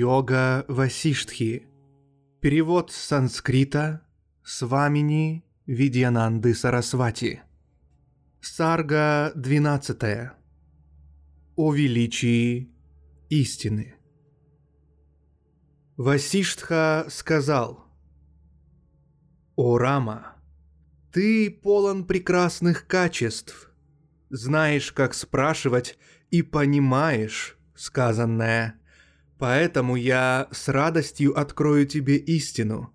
Йога Васиштхи. Перевод с санскрита Свамини Видьянанды Сарасвати. Сарга 12. О величии истины. Васиштха сказал, «О Рама, ты полон прекрасных качеств, знаешь, как спрашивать и понимаешь сказанное, поэтому я с радостью открою тебе истину.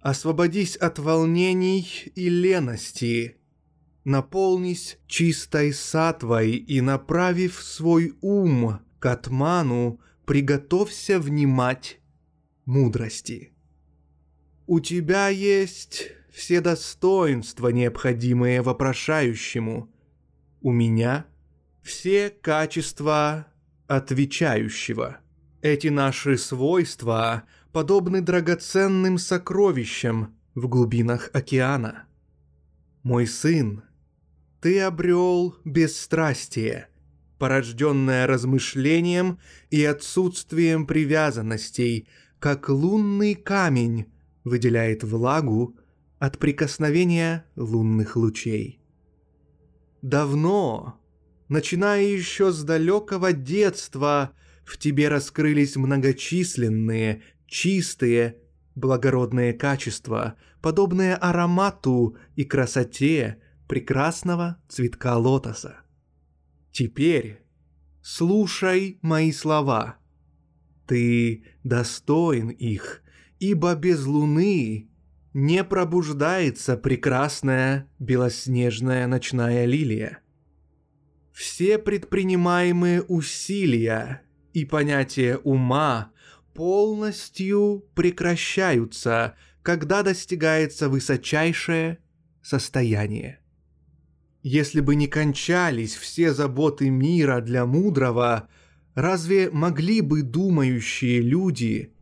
Освободись от волнений и лености, наполнись чистой сатвой и, направив свой ум к атману, приготовься внимать мудрости. У тебя есть все достоинства, необходимые вопрошающему. У меня все качества отвечающего. Эти наши свойства подобны драгоценным сокровищам в глубинах океана. Мой сын, ты обрел бесстрастие, порожденное размышлением и отсутствием привязанностей, как лунный камень выделяет влагу от прикосновения лунных лучей. Давно, начиная еще с далекого детства, в тебе раскрылись многочисленные, чистые, благородные качества, подобные аромату и красоте прекрасного цветка лотоса. Теперь слушай мои слова. Ты достоин их, ибо без луны не пробуждается прекрасная белоснежная ночная лилия. Все предпринимаемые усилия и понятие ума полностью прекращаются, когда достигается высочайшее состояние. Если бы не кончались все заботы мира для мудрого, разве могли бы думающие люди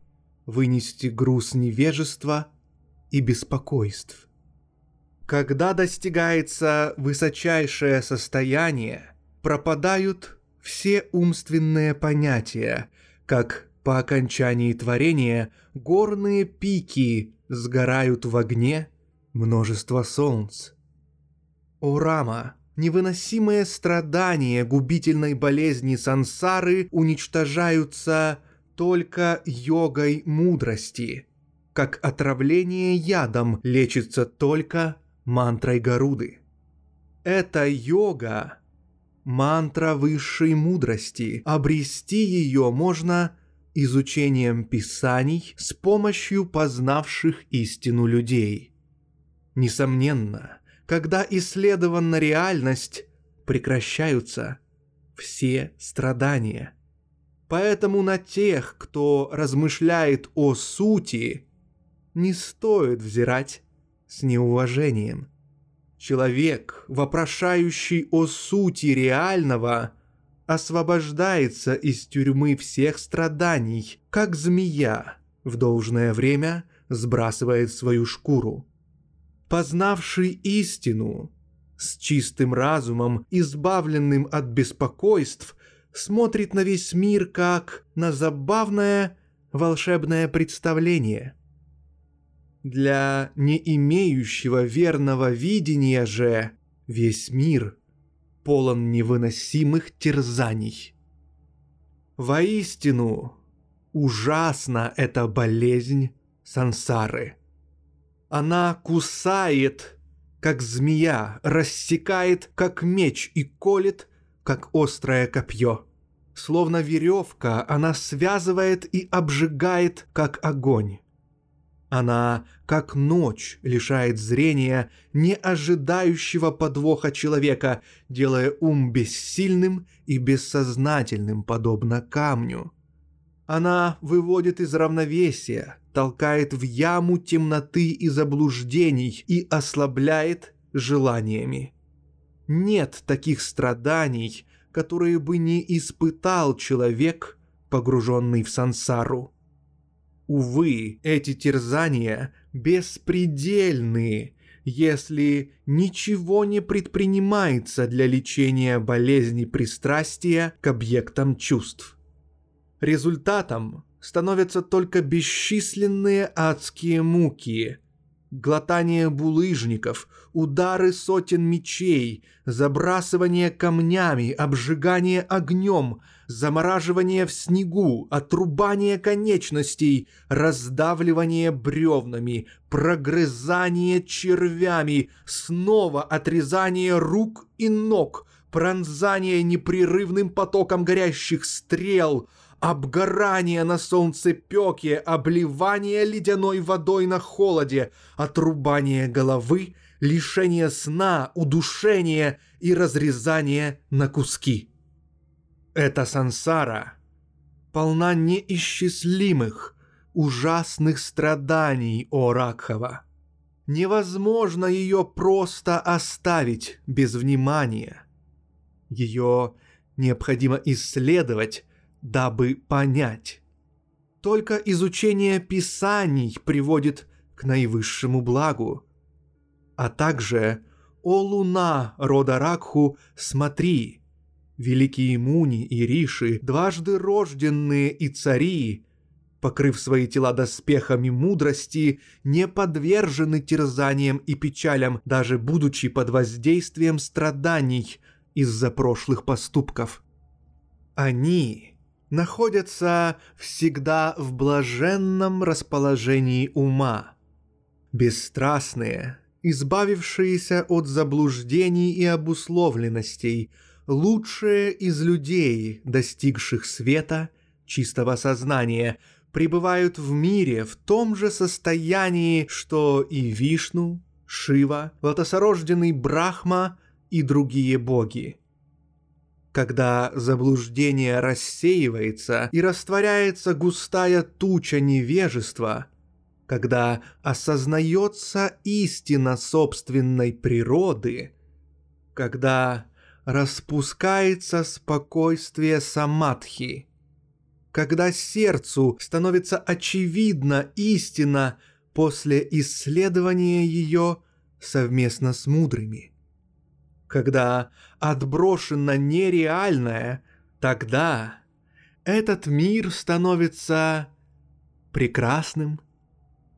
вынести груз невежества и беспокойств? Когда достигается высочайшее состояние, пропадают все умственные понятия, как по окончании творения горные пики сгорают в огне множество солнц. О Рама, невыносимые страдания губительной болезни сансары уничтожаются только йогой мудрости, как отравление ядом лечится только мантрой Гаруды. Это йога мантра высшей мудрости. Обрести ее можно изучением писаний с помощью познавших истину людей. Несомненно, когда исследована реальность, прекращаются все страдания. Поэтому на тех, кто размышляет о сути, не стоит взирать с неуважением. Человек, вопрошающий о сути реального, освобождается из тюрьмы всех страданий, как змея в должное время сбрасывает свою шкуру. Познавший истину, с чистым разумом, избавленным от беспокойств, смотрит на весь мир как на забавное волшебное представление – для не имеющего верного видения же весь мир полон невыносимых терзаний. Воистину, ужасна эта болезнь сансары. Она кусает, как змея, рассекает, как меч и колет, как острое копье. Словно веревка, она связывает и обжигает, как огонь. Она, как ночь, лишает зрения не ожидающего подвоха человека, делая ум бессильным и бессознательным, подобно камню. Она выводит из равновесия, толкает в яму темноты и заблуждений и ослабляет желаниями. Нет таких страданий, которые бы не испытал человек, погруженный в сансару. Увы, эти терзания беспредельные, если ничего не предпринимается для лечения болезни пристрастия к объектам чувств. Результатом становятся только бесчисленные адские муки, глотание булыжников, удары сотен мечей, забрасывание камнями, обжигание огнем, замораживание в снегу, отрубание конечностей, раздавливание бревнами, прогрызание червями, снова отрезание рук и ног, пронзание непрерывным потоком горящих стрел — обгорание на солнце пеке, обливание ледяной водой на холоде, отрубание головы, лишение сна, удушение и разрезание на куски. Эта сансара полна неисчислимых, ужасных страданий, о Ракхава. Невозможно ее просто оставить без внимания. Ее необходимо исследовать дабы понять. Только изучение писаний приводит к наивысшему благу. А также, о луна рода Ракху, смотри, великие муни и риши, дважды рожденные и цари, покрыв свои тела доспехами мудрости, не подвержены терзаниям и печалям, даже будучи под воздействием страданий из-за прошлых поступков. Они находятся всегда в блаженном расположении ума. Бесстрастные, избавившиеся от заблуждений и обусловленностей, лучшие из людей, достигших света, чистого сознания, пребывают в мире в том же состоянии, что и Вишну, Шива, лотосорожденный Брахма и другие боги когда заблуждение рассеивается и растворяется густая туча невежества, когда осознается истина собственной природы, когда распускается спокойствие самадхи, когда сердцу становится очевидна истина после исследования ее совместно с мудрыми когда отброшено нереальное, тогда этот мир становится прекрасным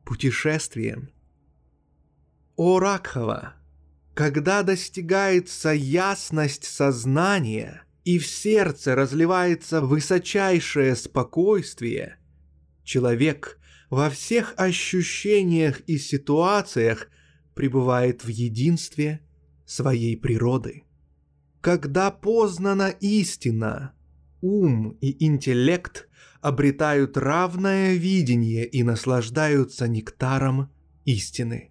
путешествием. О Ракхава, когда достигается ясность сознания и в сердце разливается высочайшее спокойствие, человек во всех ощущениях и ситуациях пребывает в единстве – своей природы. Когда познана истина, ум и интеллект обретают равное видение и наслаждаются нектаром истины.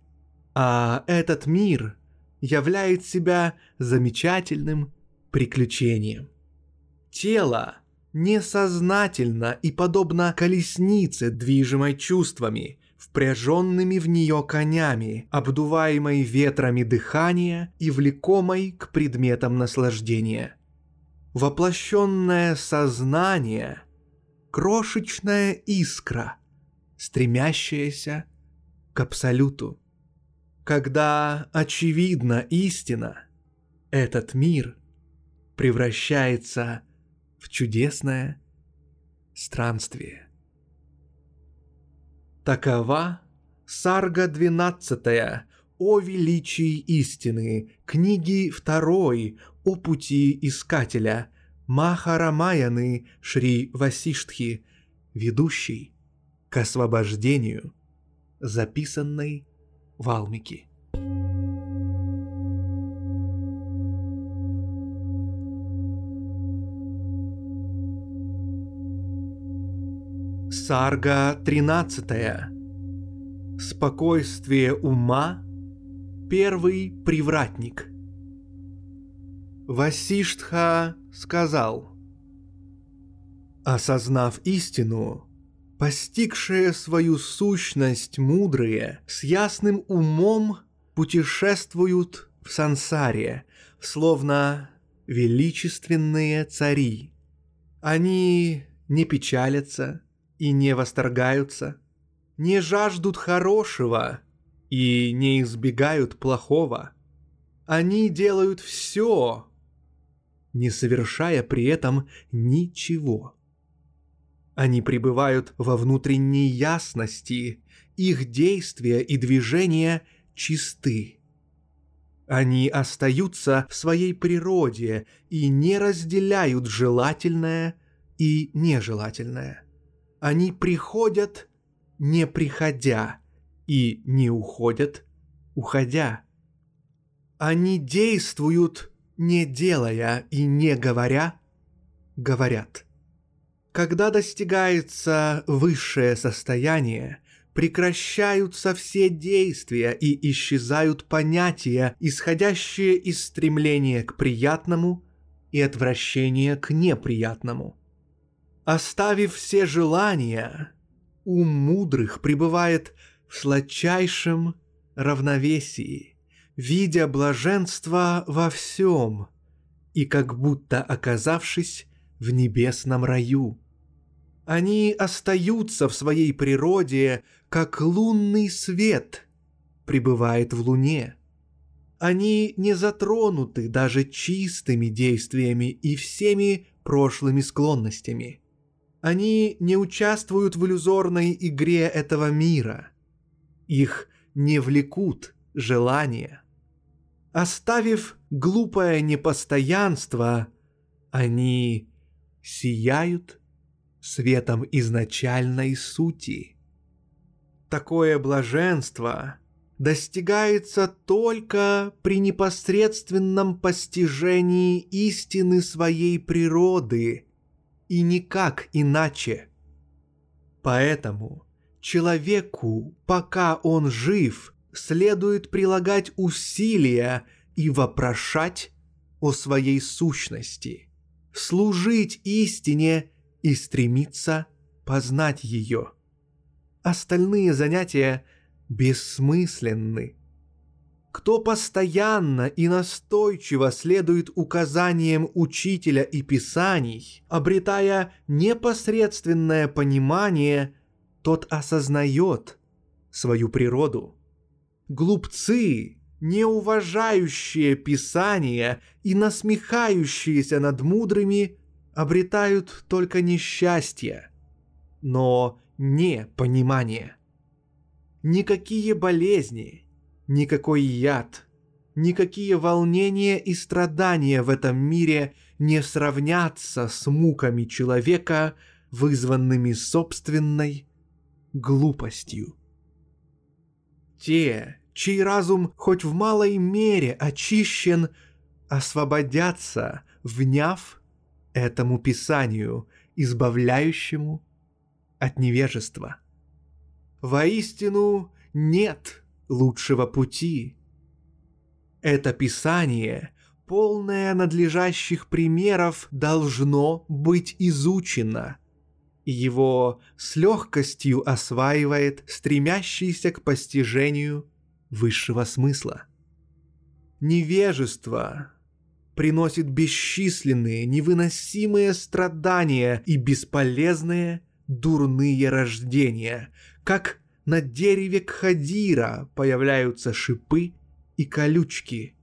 А этот мир являет себя замечательным приключением. Тело несознательно и подобно колеснице, движимой чувствами, впряженными в нее конями, обдуваемой ветрами дыхания и влекомой к предметам наслаждения. Воплощенное сознание — крошечная искра, стремящаяся к абсолюту. Когда очевидна истина, этот мир превращается в чудесное странствие. Такова Сарга двенадцатая о величии истины, книги второй о пути искателя, Махарамаяны Шри Васиштхи, ведущий к освобождению, записанной Валмики. Сарга 13. Спокойствие ума – первый привратник. Васиштха сказал, «Осознав истину, постигшие свою сущность мудрые с ясным умом путешествуют в сансаре, словно величественные цари. Они не печалятся и не восторгаются, не жаждут хорошего и не избегают плохого. Они делают все, не совершая при этом ничего. Они пребывают во внутренней ясности, их действия и движения чисты. Они остаются в своей природе и не разделяют желательное и нежелательное. Они приходят, не приходя, и не уходят, уходя. Они действуют, не делая и не говоря, говорят. Когда достигается высшее состояние, прекращаются все действия и исчезают понятия, исходящие из стремления к приятному и отвращения к неприятному. Оставив все желания, ум мудрых пребывает в сладчайшем равновесии, видя блаженство во всем и как будто оказавшись в небесном раю. Они остаются в своей природе, как лунный свет пребывает в луне. Они не затронуты даже чистыми действиями и всеми прошлыми склонностями. Они не участвуют в иллюзорной игре этого мира. Их не влекут желания. Оставив глупое непостоянство, они сияют светом изначальной сути. Такое блаженство достигается только при непосредственном постижении истины своей природы и никак иначе. Поэтому человеку, пока он жив, следует прилагать усилия и вопрошать о своей сущности, служить истине и стремиться познать ее. Остальные занятия бессмысленны. Кто постоянно и настойчиво следует указаниям учителя и писаний, обретая непосредственное понимание, тот осознает свою природу. Глупцы, не уважающие писания и насмехающиеся над мудрыми, обретают только несчастье, но не понимание. Никакие болезни, никакой яд, никакие волнения и страдания в этом мире не сравнятся с муками человека, вызванными собственной глупостью. Те, чей разум хоть в малой мере очищен, освободятся, вняв этому Писанию, избавляющему от невежества. Воистину нет лучшего пути. Это Писание, полное надлежащих примеров, должно быть изучено. Его с легкостью осваивает стремящийся к постижению высшего смысла. Невежество приносит бесчисленные, невыносимые страдания и бесполезные дурные рождения, как на дереве Кхадира появляются шипы и колючки.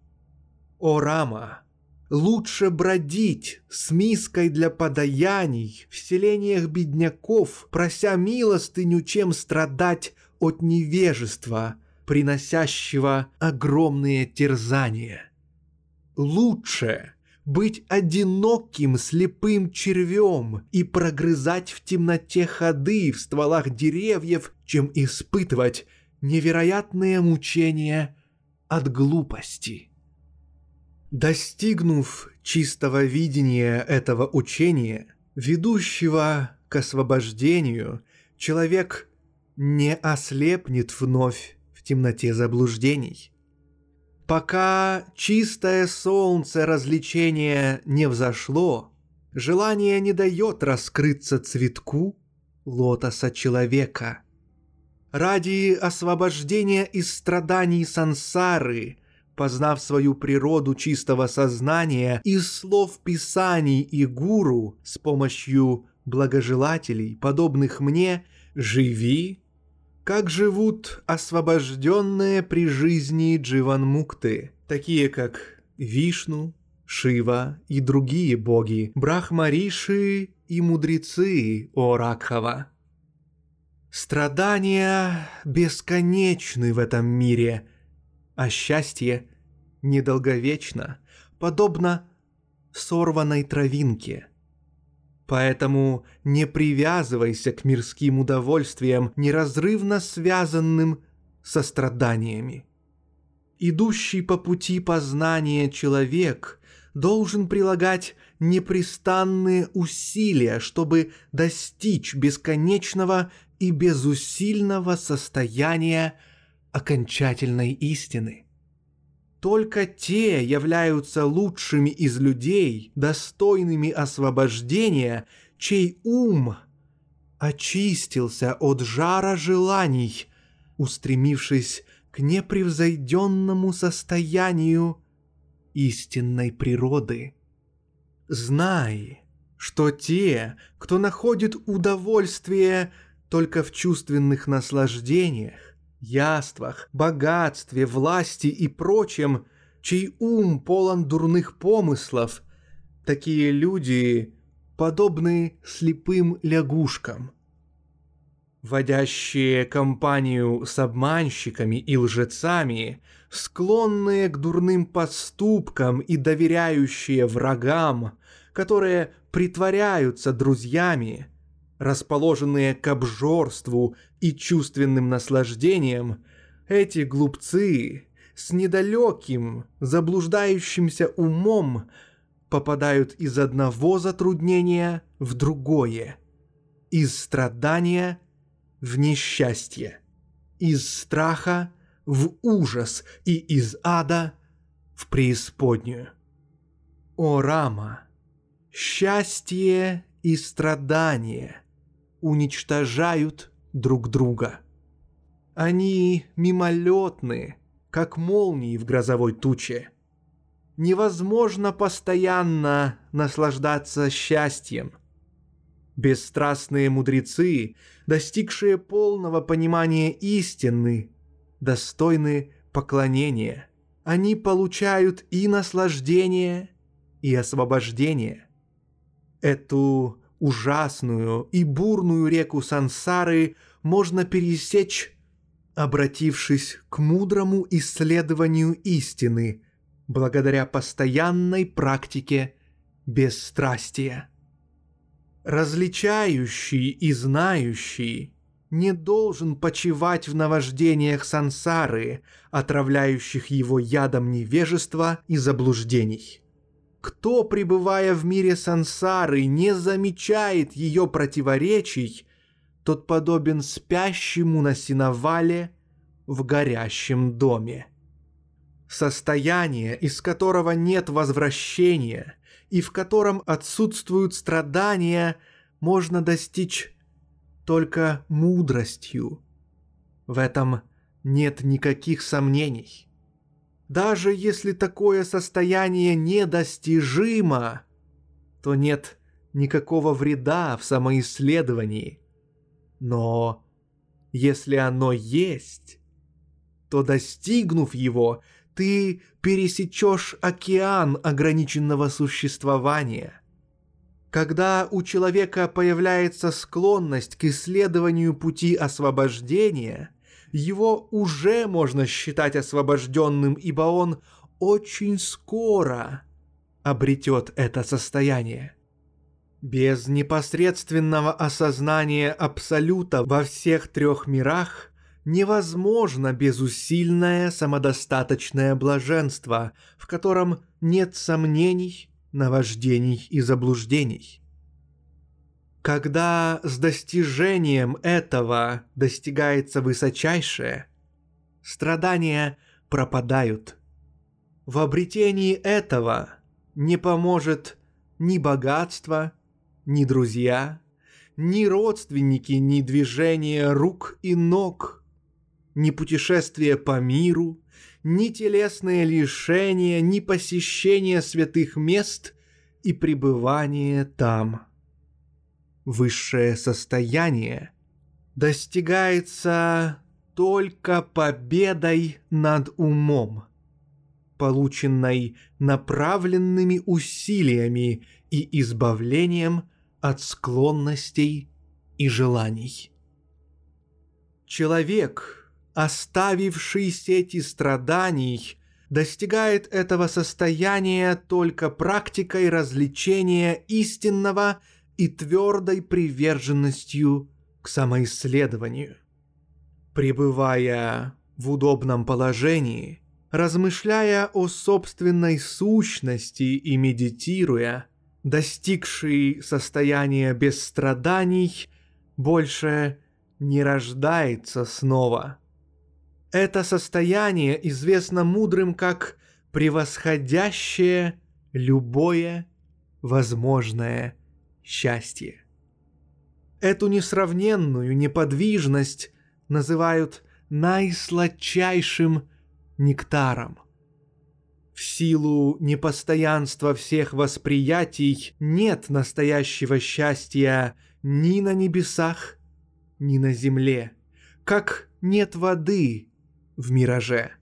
О, Рама, лучше бродить с миской для подаяний в селениях бедняков, прося милостыню, чем страдать от невежества, приносящего огромные терзания лучше быть одиноким слепым червем и прогрызать в темноте ходы в стволах деревьев, чем испытывать невероятные мучения от глупости. Достигнув чистого видения этого учения, ведущего к освобождению, человек не ослепнет вновь в темноте заблуждений. Пока чистое солнце развлечения не взошло, желание не дает раскрыться цветку лотоса человека. Ради освобождения из страданий сансары, познав свою природу чистого сознания из слов писаний и гуру с помощью благожелателей, подобных мне, живи как живут освобожденные при жизни Дживанмукты, такие как Вишну, Шива и другие боги, Брахмариши и мудрецы Оракхава. Страдания бесконечны в этом мире, а счастье недолговечно, подобно сорванной травинке – Поэтому не привязывайся к мирским удовольствиям, неразрывно связанным со страданиями. Идущий по пути познания человек должен прилагать непрестанные усилия, чтобы достичь бесконечного и безусильного состояния окончательной истины – только те являются лучшими из людей, достойными освобождения, чей ум очистился от жара желаний, устремившись к непревзойденному состоянию истинной природы. Знай, что те, кто находит удовольствие только в чувственных наслаждениях, яствах, богатстве, власти и прочем, чей ум полон дурных помыслов, такие люди подобны слепым лягушкам. Водящие компанию с обманщиками и лжецами, склонные к дурным поступкам и доверяющие врагам, которые притворяются друзьями – расположенные к обжорству и чувственным наслаждениям, эти глупцы с недалеким, заблуждающимся умом попадают из одного затруднения в другое, из страдания в несчастье, из страха в ужас и из ада в преисподнюю. О, Рама, счастье и страдание – уничтожают друг друга. Они мимолетны, как молнии в грозовой туче. Невозможно постоянно наслаждаться счастьем. Бесстрастные мудрецы, достигшие полного понимания истины, достойны поклонения. Они получают и наслаждение, и освобождение. Эту ужасную и бурную реку сансары можно пересечь, обратившись к мудрому исследованию истины, благодаря постоянной практике бесстрастия. Различающий и знающий не должен почивать в наваждениях сансары, отравляющих его ядом невежества и заблуждений. Кто, пребывая в мире сансары, не замечает ее противоречий, тот подобен спящему на синовале в горящем доме. Состояние, из которого нет возвращения и в котором отсутствуют страдания, можно достичь только мудростью. В этом нет никаких сомнений. Даже если такое состояние недостижимо, то нет никакого вреда в самоисследовании. Но если оно есть, то достигнув его, ты пересечешь океан ограниченного существования. Когда у человека появляется склонность к исследованию пути освобождения – его уже можно считать освобожденным, ибо он очень скоро обретет это состояние. Без непосредственного осознания Абсолюта во всех трех мирах невозможно безусильное самодостаточное блаженство, в котором нет сомнений, наваждений и заблуждений. Когда с достижением этого достигается высочайшее, страдания пропадают. В обретении этого не поможет ни богатство, ни друзья, ни родственники, ни движение рук и ног, ни путешествие по миру, ни телесные лишения, ни посещение святых мест и пребывание там. Высшее состояние достигается только победой над умом, полученной направленными усилиями и избавлением от склонностей и желаний. Человек, оставивший сети страданий, достигает этого состояния только практикой развлечения истинного и твердой приверженностью к самоисследованию. Пребывая в удобном положении, размышляя о собственной сущности и медитируя, достигший состояния без страданий, больше не рождается снова. Это состояние известно мудрым как превосходящее любое возможное счастье. Эту несравненную неподвижность называют наисладчайшим нектаром – в силу непостоянства всех восприятий нет настоящего счастья ни на небесах, ни на земле, как нет воды в мираже.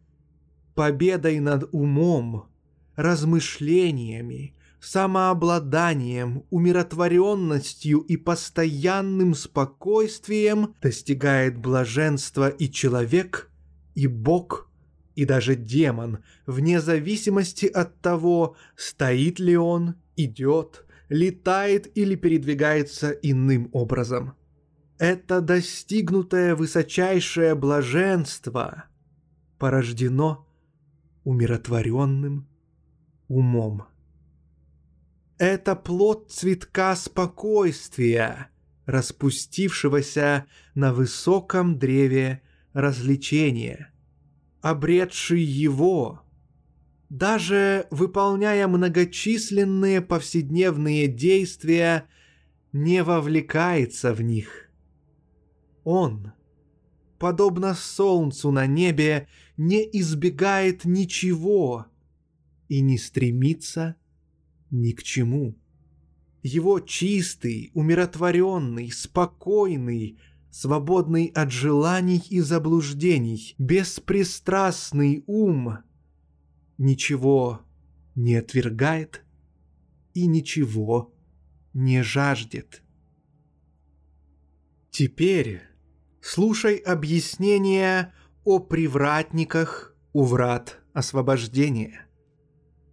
Победой над умом, размышлениями, самообладанием, умиротворенностью и постоянным спокойствием достигает блаженства и человек, и Бог и даже демон, вне зависимости от того, стоит ли он, идет, летает или передвигается иным образом. Это достигнутое высочайшее блаженство порождено умиротворенным умом. Это плод цветка спокойствия, распустившегося на высоком древе развлечения – обретший его, даже выполняя многочисленные повседневные действия, не вовлекается в них. Он, подобно солнцу на небе, не избегает ничего и не стремится ни к чему. Его чистый, умиротворенный, спокойный, свободный от желаний и заблуждений, беспристрастный ум ничего не отвергает и ничего не жаждет. Теперь слушай объяснение о привратниках у врат освобождения.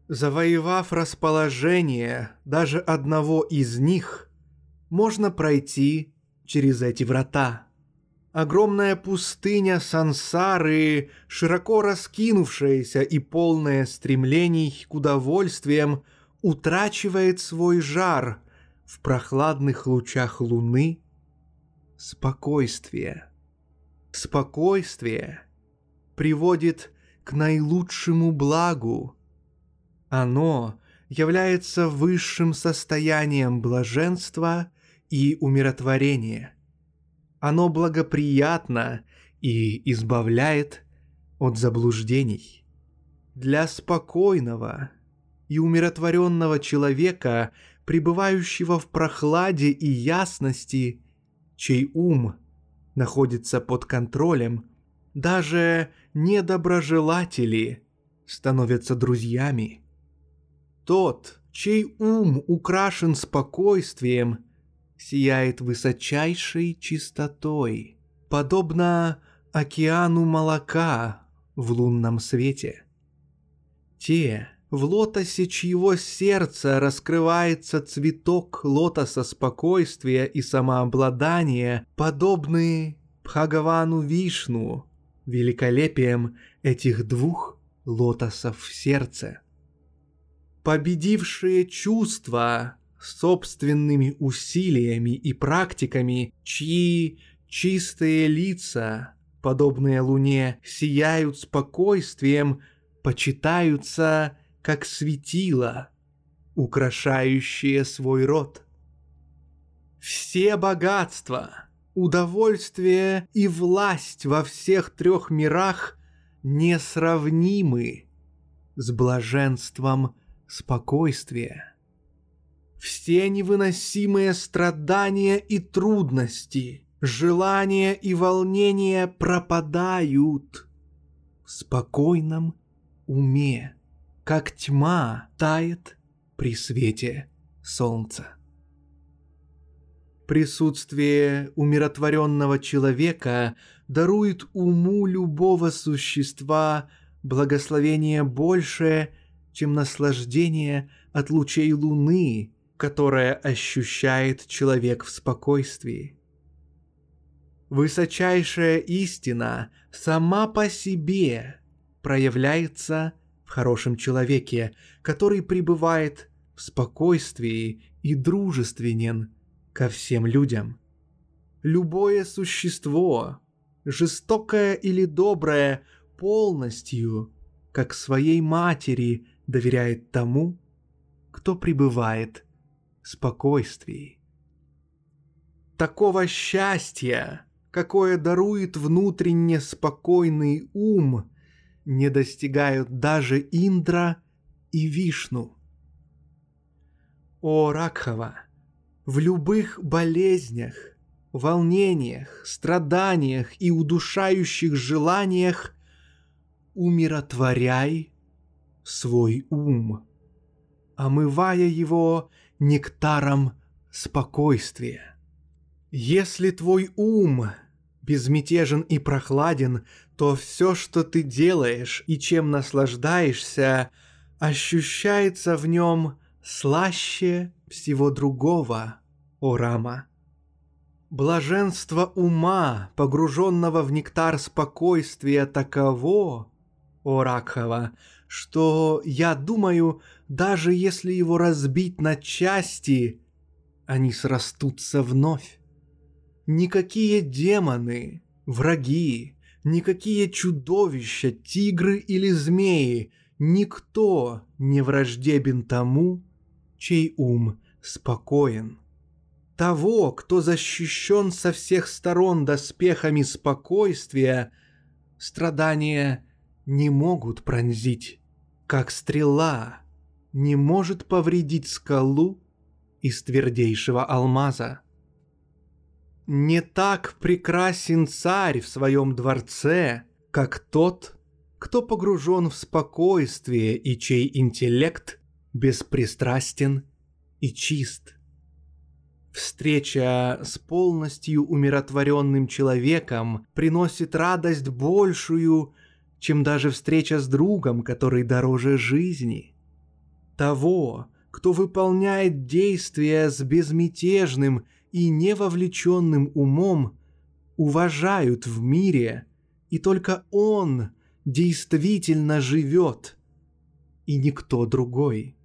Завоевав расположение даже одного из них, можно пройти через эти врата. Огромная пустыня сансары, широко раскинувшаяся и полная стремлений к удовольствиям, утрачивает свой жар в прохладных лучах луны. Спокойствие. Спокойствие приводит к наилучшему благу. Оно является высшим состоянием блаженства – и умиротворение. Оно благоприятно и избавляет от заблуждений. Для спокойного и умиротворенного человека, пребывающего в прохладе и ясности, чей ум находится под контролем, даже недоброжелатели становятся друзьями. Тот, чей ум украшен спокойствием – сияет высочайшей чистотой, подобно океану молока в лунном свете. Те, в лотосе чьего сердца раскрывается цветок лотоса спокойствия и самообладания, подобные Бхагавану Вишну, великолепием этих двух лотосов в сердце. Победившие чувства собственными усилиями и практиками, чьи чистые лица, подобные луне, сияют спокойствием, почитаются как светило, украшающее свой род. Все богатства, удовольствие и власть во всех трех мирах несравнимы с блаженством спокойствия. Все невыносимые страдания и трудности, желания и волнения пропадают в спокойном уме, как тьма тает при свете солнца. Присутствие умиротворенного человека дарует уму любого существа благословение большее, чем наслаждение от лучей луны, которое ощущает человек в спокойствии. Высочайшая истина сама по себе проявляется в хорошем человеке, который пребывает в спокойствии и дружественен ко всем людям. Любое существо, жестокое или доброе, полностью, как своей матери, доверяет тому, кто пребывает в спокойствии. Такого счастья, какое дарует внутренне спокойный ум, не достигают даже Индра и Вишну. О Ракхава, в любых болезнях, волнениях, страданиях и удушающих желаниях умиротворяй свой ум, омывая его нектаром спокойствия. Если твой ум безмятежен и прохладен, то все, что ты делаешь и чем наслаждаешься, ощущается в нем слаще всего другого, о Рама. Блаженство ума, погруженного в нектар спокойствия, таково, о Ракхава, что, я думаю, даже если его разбить на части, они срастутся вновь. Никакие демоны, враги, никакие чудовища, тигры или змеи, никто не враждебен тому, чей ум спокоен. Того, кто защищен со всех сторон доспехами спокойствия, страдания не могут пронзить, как стрела не может повредить скалу из твердейшего алмаза. Не так прекрасен царь в своем дворце, как тот, кто погружен в спокойствие и чей интеллект беспристрастен и чист. Встреча с полностью умиротворенным человеком приносит радость большую, чем даже встреча с другом, который дороже жизни. Того, кто выполняет действия с безмятежным и невовлеченным умом, уважают в мире, и только он действительно живет, и никто другой.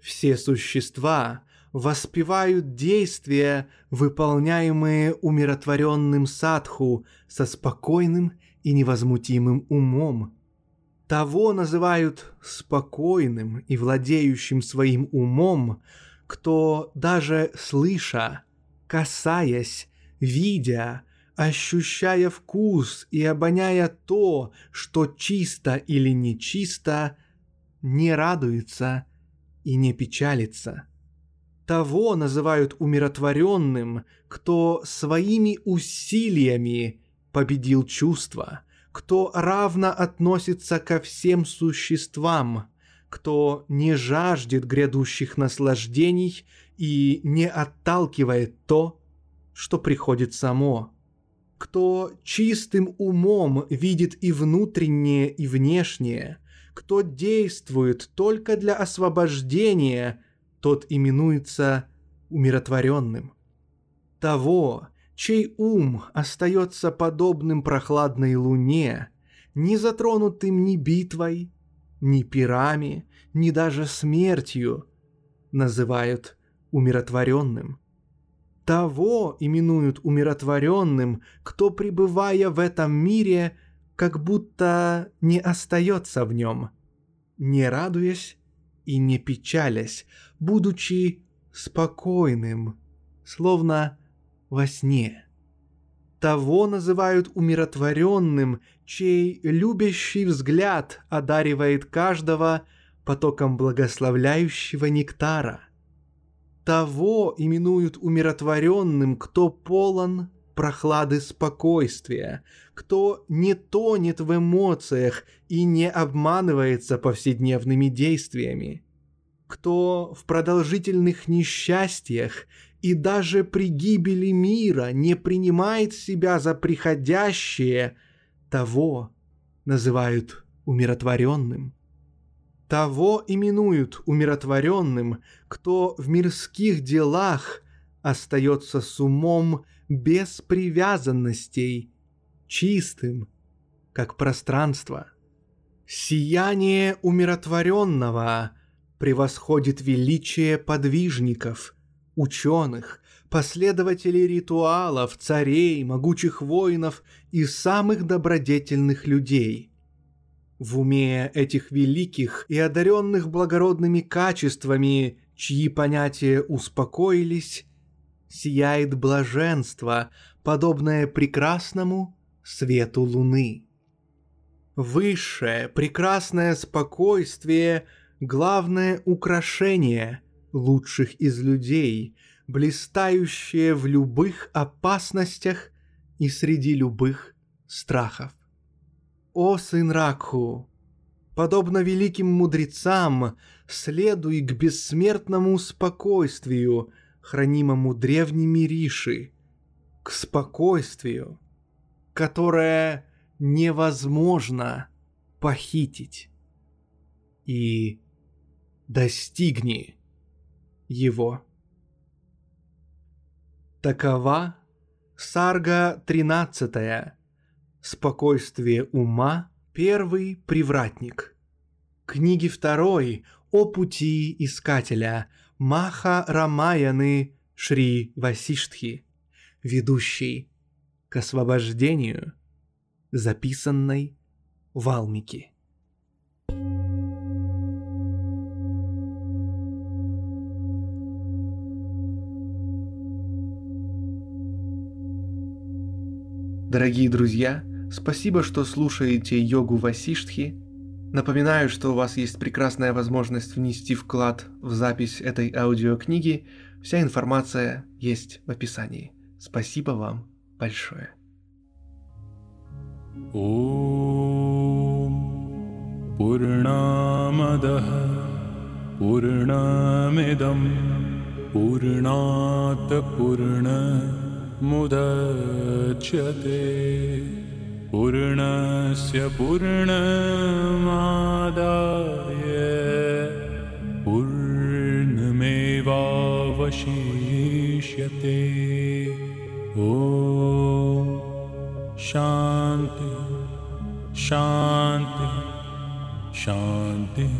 Все существа воспевают действия, выполняемые умиротворенным садху со спокойным и невозмутимым умом. Того называют спокойным и владеющим своим умом, кто даже слыша, касаясь, видя, ощущая вкус и обоняя то, что чисто или нечисто, не радуется и не печалится. Того называют умиротворенным, кто своими усилиями победил чувства, кто равно относится ко всем существам, кто не жаждет грядущих наслаждений и не отталкивает то, что приходит само, кто чистым умом видит и внутреннее, и внешнее, кто действует только для освобождения, тот именуется умиротворенным. Того, чей ум остается подобным прохладной луне, не затронутым ни битвой, ни пирами, ни даже смертью, называют умиротворенным. Того именуют умиротворенным, кто, пребывая в этом мире, как будто не остается в нем, не радуясь и не печалясь, будучи спокойным, словно во сне. Того называют умиротворенным, чей любящий взгляд одаривает каждого потоком благословляющего нектара. Того именуют умиротворенным, кто полон прохлады спокойствия, кто не тонет в эмоциях и не обманывается повседневными действиями, кто в продолжительных несчастьях и даже при гибели мира не принимает себя за приходящее, того называют умиротворенным. Того именуют умиротворенным, кто в мирских делах остается с умом без привязанностей, чистым, как пространство. Сияние умиротворенного превосходит величие подвижников, ученых, последователей ритуалов, царей, могучих воинов и самых добродетельных людей. В уме этих великих и одаренных благородными качествами, чьи понятия успокоились, сияет блаженство, подобное прекрасному свету луны. Высшее, прекрасное спокойствие – главное украшение лучших из людей, блистающее в любых опасностях и среди любых страхов. О, сын Ракху, подобно великим мудрецам, следуй к бессмертному спокойствию – хранимому древними Риши, к спокойствию, которое невозможно похитить. И достигни его. Такова Сарга 13. Спокойствие ума, первый привратник. Книги второй о пути искателя, Маха Рамаяны Шри Васиштхи, ведущий к освобождению, записанной Валмики. Дорогие друзья, спасибо, что слушаете йогу Васиштхи – Напоминаю, что у вас есть прекрасная возможность внести вклад в запись этой аудиокниги. Вся информация есть в описании. Спасибо вам большое. पूर्णामदः पूर्णमिदं पूर्णात् पूर्णमुदच्यते पूर्णस्य पूर्णमादाय पूर्णमेवावशिष्यते। ॐ शान्ति शान्ति शान्तिः